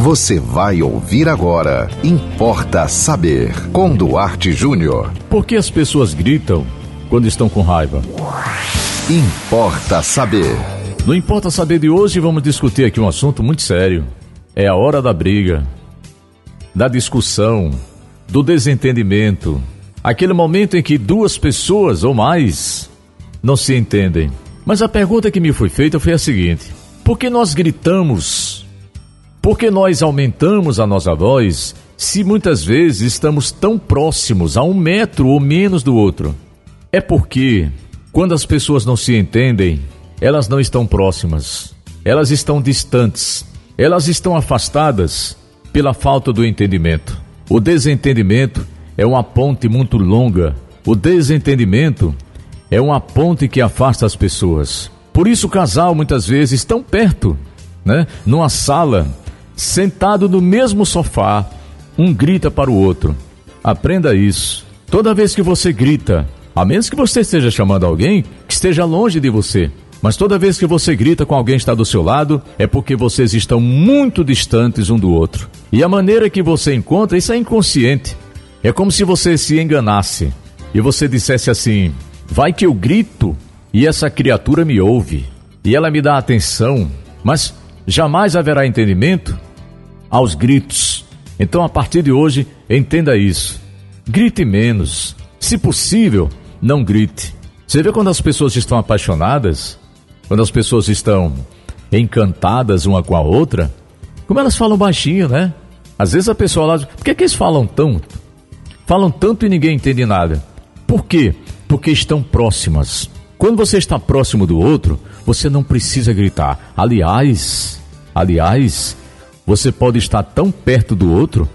Você vai ouvir agora. Importa saber. Com Duarte Júnior. Por que as pessoas gritam quando estão com raiva? Importa saber. No Importa Saber de hoje, vamos discutir aqui um assunto muito sério. É a hora da briga, da discussão, do desentendimento. Aquele momento em que duas pessoas ou mais não se entendem. Mas a pergunta que me foi feita foi a seguinte: por que nós gritamos porque nós aumentamos a nossa voz se muitas vezes estamos tão próximos, a um metro ou menos do outro? É porque, quando as pessoas não se entendem, elas não estão próximas, elas estão distantes, elas estão afastadas pela falta do entendimento. O desentendimento é uma ponte muito longa. O desentendimento é uma ponte que afasta as pessoas. Por isso o casal muitas vezes tão perto, né? Numa sala, sentado no mesmo sofá, um grita para o outro. Aprenda isso. Toda vez que você grita, a menos que você esteja chamando alguém que esteja longe de você, mas toda vez que você grita com alguém que está do seu lado, é porque vocês estão muito distantes um do outro. E a maneira que você encontra, isso é inconsciente. É como se você se enganasse e você dissesse assim: vai que eu grito e essa criatura me ouve e ela me dá atenção, mas jamais haverá entendimento aos gritos. Então, a partir de hoje, entenda isso. Grite menos. Se possível, não grite. Você vê quando as pessoas estão apaixonadas, quando as pessoas estão encantadas uma com a outra, como elas falam baixinho, né? Às vezes a pessoa lá, por que, que eles falam tanto? Falam tanto e ninguém entende nada. Por quê? Porque estão próximas. Quando você está próximo do outro, você não precisa gritar. Aliás, aliás, você pode estar tão perto do outro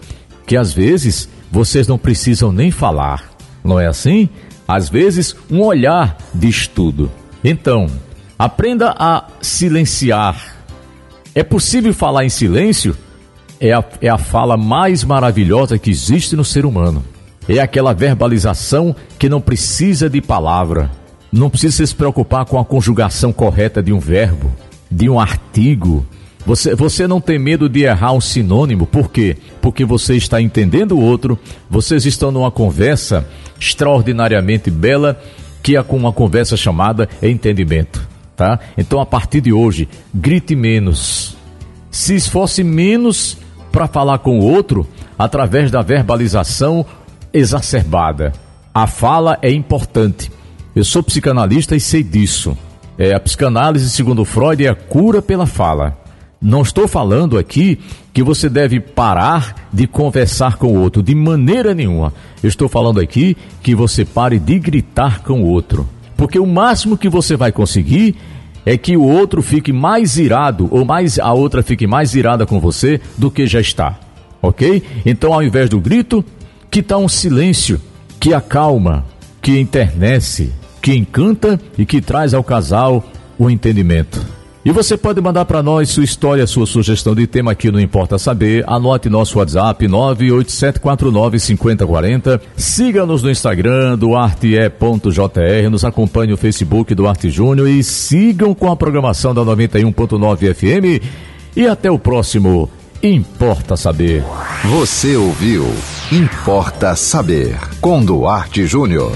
que às vezes vocês não precisam nem falar. Não é assim? Às vezes, um olhar diz tudo. Então, aprenda a silenciar. É possível falar em silêncio? É a, é a fala mais maravilhosa que existe no ser humano. É aquela verbalização que não precisa de palavra. Não precisa se preocupar com a conjugação correta de um verbo, de um artigo, você, você não tem medo de errar um sinônimo, por quê? Porque você está entendendo o outro, vocês estão numa conversa extraordinariamente bela, que é com uma conversa chamada entendimento, tá? Então, a partir de hoje, grite menos. Se esforce menos para falar com o outro através da verbalização exacerbada. A fala é importante. Eu sou psicanalista e sei disso. É, a psicanálise, segundo Freud, é a cura pela fala. Não estou falando aqui que você deve parar de conversar com o outro, de maneira nenhuma. Estou falando aqui que você pare de gritar com o outro. Porque o máximo que você vai conseguir é que o outro fique mais irado, ou mais a outra fique mais irada com você do que já está. Ok? Então, ao invés do grito, que está um silêncio que acalma, que enternece, que encanta e que traz ao casal o entendimento. E você pode mandar para nós sua história, sua sugestão de tema aqui no Importa Saber. Anote nosso WhatsApp 987495040. Siga-nos no Instagram do arte.jr, nos acompanhe no Facebook do Arte Júnior e sigam com a programação da 91.9 FM. E até o próximo Importa Saber. Você ouviu Importa Saber com Duarte Júnior.